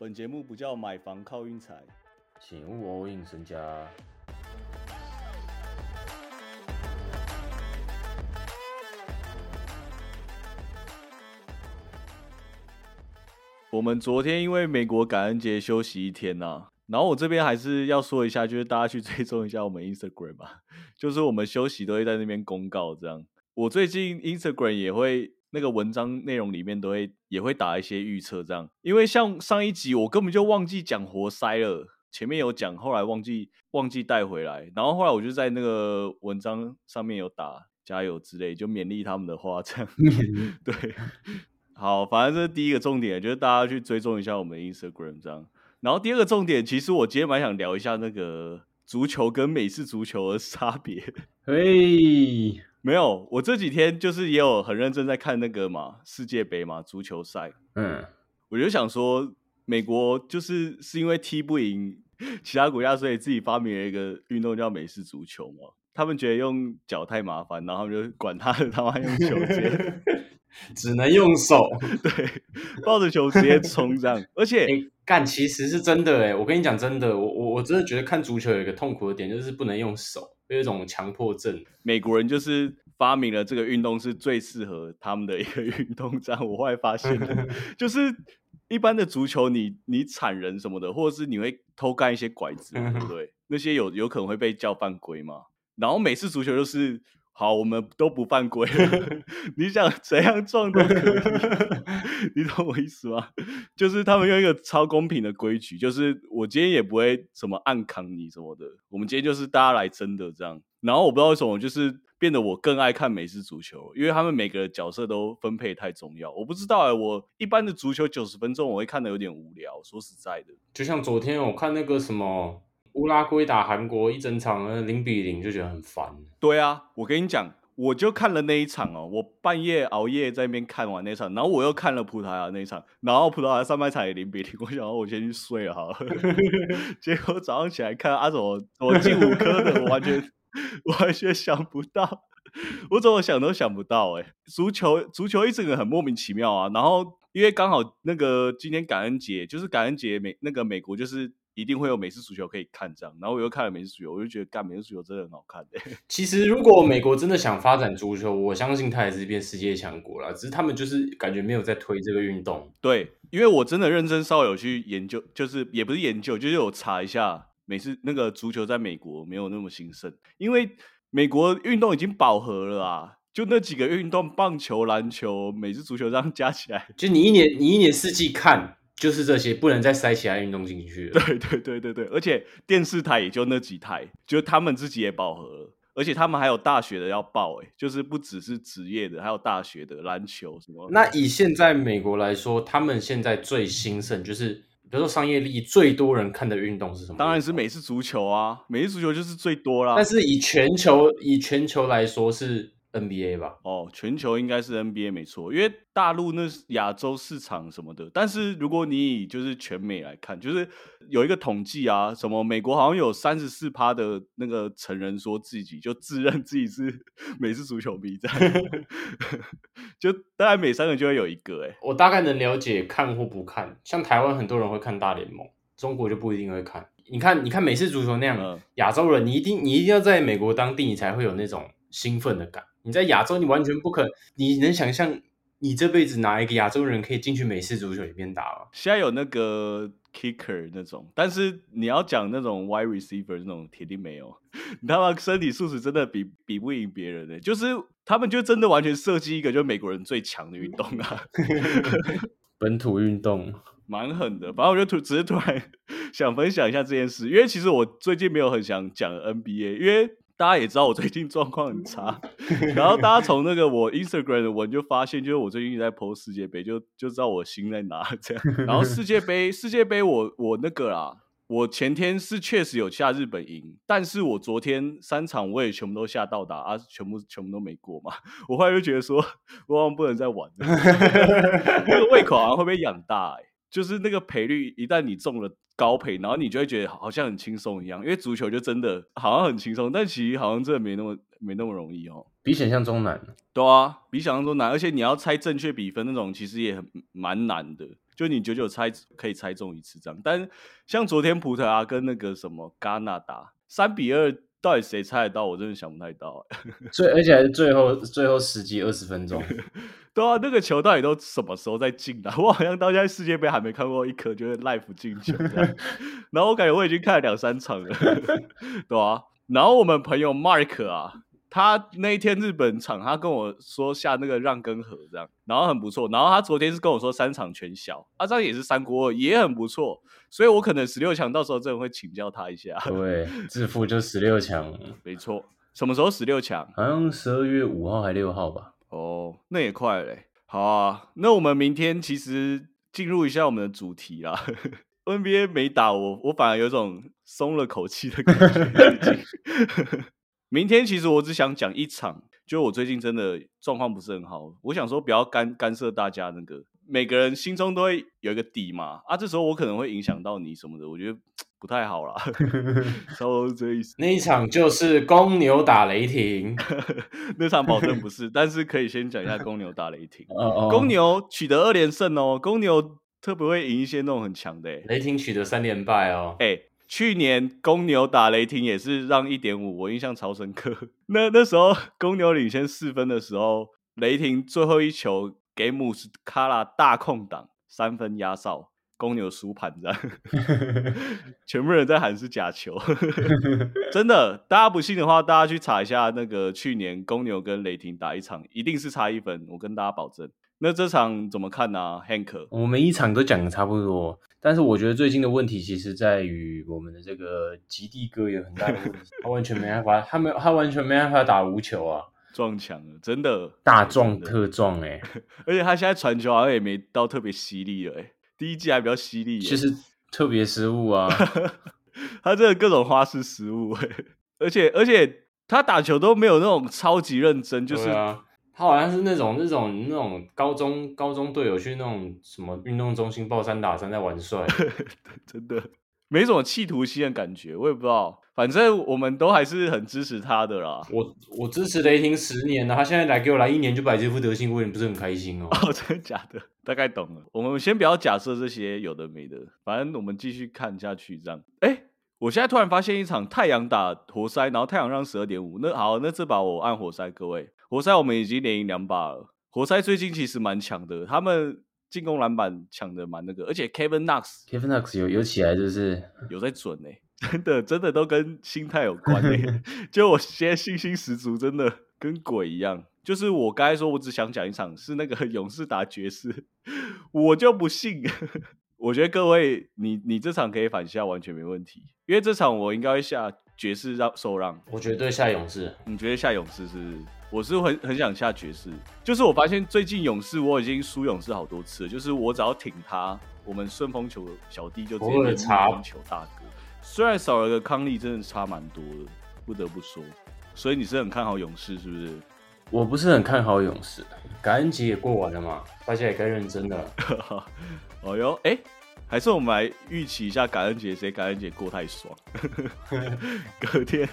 本节目不叫买房靠运财，请勿 all in 身家。我们昨天因为美国感恩节休息一天呐、然后我这边还是要说一下，就是大家去追踪一下我们 Instagram 啊，就是我们休息都会在那边公告这样。我最近 Instagram 也会那个文章内容里面都会也会打一些预测这样，因为像上一集我根本就忘记讲活塞了，前面有讲，后来忘记忘记带回来，然后后来我就在那个文章上面有打加油之类，就勉励他们的话这样。对，好，反正这是第一个重点，就是大家去追踪一下我们的 Instagram 这样。然后第二个重点，其实我今天蛮想聊一下那个足球跟美式足球的 差别。嘿，没有，我这几天就是也有很认真在看那个嘛世界杯嘛足球赛，嗯，我就想说，美国就是是因为踢不赢其他国家，所以自己发明了一个运动叫美式足球嘛。他们觉得用脚太麻烦，然后他们就管他的，他妈用球直接 只能用手。对抱着球直接冲这样，而且哎、干，其实是真的哎，我跟你讲真的，我我我真的觉得看足球有一个痛苦的点，就是不能用手，有一种强迫症。美国人就是发明了这个运动是最适合他们的一个运动，这样我后来发现，就是一般的足球你，你铲人什么的，或者是你会偷干一些拐子嘛，对不对？那些有有可能会被叫犯规嘛。然后美式足球就是。好，我们都不犯规，你想怎样撞都可以，你懂我意思吗？就是他们用一个超公平的规矩，就是我今天也不会什么暗扛你什么的，我们今天就是大家来真的这样。然后我不知道为什么，就是变得我更爱看美式足球，因为他们每个角色都分配太重要。我不知道哎、我一般的足球九十分钟我会看的有点无聊，说实在的。就像昨天我看那个什么乌拉圭打韩国一整场呃零比零，就觉得很烦。对啊，我跟你讲，我就看了那一场哦，我半夜熬夜在那边看完那场，然后我又看了葡萄牙那一场，然后葡萄牙上半场也零比零，我想说我先去睡了好了。结果早上起来看啊，怎么怎么进五颗的，我完全完全想不到，我怎么想都想不到哎、足球足球一整个很莫名其妙啊，然后因为刚好那个今天感恩节，就是感恩节美那个美国就是。一定会有美式足球可以看，这样，然后我又看了美式足球，我就觉得干美式足球真的很好看、欸，其实如果美国真的想发展足球，我相信它也是变世界强国了，只是他们就是感觉没有在推这个运动。对，因为我真的认真稍微有去研究，就是也不是研究，就是有查一下美式那个足球在美国没有那么兴盛，因为美国运动已经饱和了啊，就那几个运动，棒球、篮球、美式足球这样加起来，就你一年你一年四季看就是这些，不能再塞其他运动进去了。对对对对对，而且电视台也就那几台，就他们自己也饱和了。而且他们还有大学的要报、欸，就是不只是职业的，还有大学的篮球什么。那以现在美国来说，他们现在最兴盛就是，比如说商业利益最多人看的运动是什么？当然是美式足球啊，美式足球就是最多啦。但是以全球以全球来说是 NBA 吧？哦，全球应该是 NBA 没错，因为大陆那是亚洲市场什么的。但是如果你以就是全美来看，就是有一个统计啊，什么美国好像有三十四趴的那个成人说自己就自认自己是美式足球迷，这样 就大概每三个就会有一个、欸。哎，我大概能了解看或不看。像台湾很多人会看大联盟，中国就不一定会看。你看，你看美式足球那样嗯，亚、洲人你一定你一定要在美国当地，你才会有那种兴奋的感。你在亚洲，你完全不可，你能想象你这辈子哪一个亚洲人可以进去美式足球里面打吗？现在有那个 kicker 那种，但是你要讲那种 wide receiver 那种，铁定没有。你他妈身体素质真的比比不赢别人的、就是他们就真的完全设计一个就是美国人最强的运动啊，本土运动，蛮狠的。反正我就突只是突然 想分享一下这件事，因为其实我最近没有很想讲 NBA，因为。大家也知道我最近状况很差，然后大家从那个我 Instagram 的文就发现，就是我最近一直在 PO 世界杯，就就知道我心在哪这样。然后世界杯，世界杯我我那个啦，我前天是确实有下日本赢，但是我昨天三场我也全部都下到达啊，全部全部都没过嘛。我后来就觉得说，我好像不能再玩了，那个胃口好像会被养大、欸，就是那个赔率一旦你中了。高赔，然后你就会觉得好像很轻松一样，因为足球就真的好像很轻松，但其实好像真的没那么没那么容易哦。比想象中难。对啊，比想象中难，而且你要猜正确比分那种，其实也很蛮难的。就你九九猜可以猜中一次这样。但像昨天葡萄牙跟那个什么加拿大三比二，到底谁猜得到？我真的想不太到。最而且还是最后最后十几二十分钟。对啊，那个球到底都什么时候在进的？我好像到现在世界杯还没看过一颗就是 life 进球。然后我感觉我已经看了两三场了，对啊。然后我们朋友 Mark 啊。他那一天日本场，他跟我说下那个让根河这样，然后很不错。然后他昨天是跟我说三场全小，啊，这样也是三国二，也很不错。所以我可能十六强到时候真的会请教他一下。对，致富就十六强，没错。什么时候十六强？好像十二月五号还六号吧。哦，那也快嘞。好啊，那我们明天其实进入一下我们的主题啦。NBA 没打我，我反而有种松了口气的感觉。明天其实我只想讲一场，就我最近真的状况不是很好，我想说不要干干涉大家那个，每个人心中都会有一个底嘛，啊，这时候我可能会影响到你什么的，我觉得不太好啦，差不多是这意思。那一场就是公牛打雷霆，那场保证不 是，但是可以先讲一下公牛打雷霆。公牛取得二连胜哦，公牛特别会赢一些那种很强的，雷霆取得三连败哦，哎。去年公牛打雷霆也是让一点五，我印象超深刻。那那时候公牛领先四分的时候，雷霆最后一球给姆斯卡拉大空档三分压哨，公牛输盘这样，全部人在喊是假球，真的。大家不信的话，大家去查一下那个去年公牛跟雷霆打一场，一定是差一分，我跟大家保证。那这场怎么看呢，Hank？我们一场都讲的差不多，但是我觉得最近的问题其实在于我们的这个极地哥有很大的问题，他完全没办法，他没他完全没办法打无球啊，撞墙了，真的大撞特撞哎，而且他现在传球好像也没到特别犀利了哎，第一季还比较犀利，其实特别失误啊，他这个各种花式失误哎，而且而且他打球都没有那种超级认真，就是。他好像是那种那种那种高中高中队友去那种什么运动中心抱三打三在玩帅，真的没什么企图心的感觉，我也不知道。反正我们都还是很支持他的啦。我我支持雷霆十年了，他现在来给我来一年就摆这副德行，我也不是很开心哦。哦，真的假的？大概懂了。我们先不要假设这些有的没的，反正我们继续看下去这样。哎，我现在突然发现一场太阳打活塞，然后太阳让十二点五。那好，那这把我按活塞，各位。活塞我们已经连赢两把了。活塞最近其实蛮强的，他们进攻篮板抢的蛮那个，而且 Kevin Knox，Kevin Knox 有有起来就是有在准哎，真的真的都跟心态有关哎。就我现在信心十足，真的跟鬼一样。就是我刚才说我只想讲一场是那个 勇士打爵士，我就不信。我觉得各位你你这场可以反下完全没问题，因为这场我应该会下爵士让受让，我绝对下勇士。你觉得下勇士是？我是很很想下爵士，就是我发现最近勇士我已经输勇士好多次了，就是我只要挺他，我们顺风球小弟就直接变顺风球大哥。虽然少了个康利，真的差蛮多的，不得不说。所以你是很看好勇士是不是？我不是很看好勇士，感恩节也过完了嘛，大家也该认真了。哦哟，哎，还是我们来预期一下感恩节，谁感恩节过太爽？隔天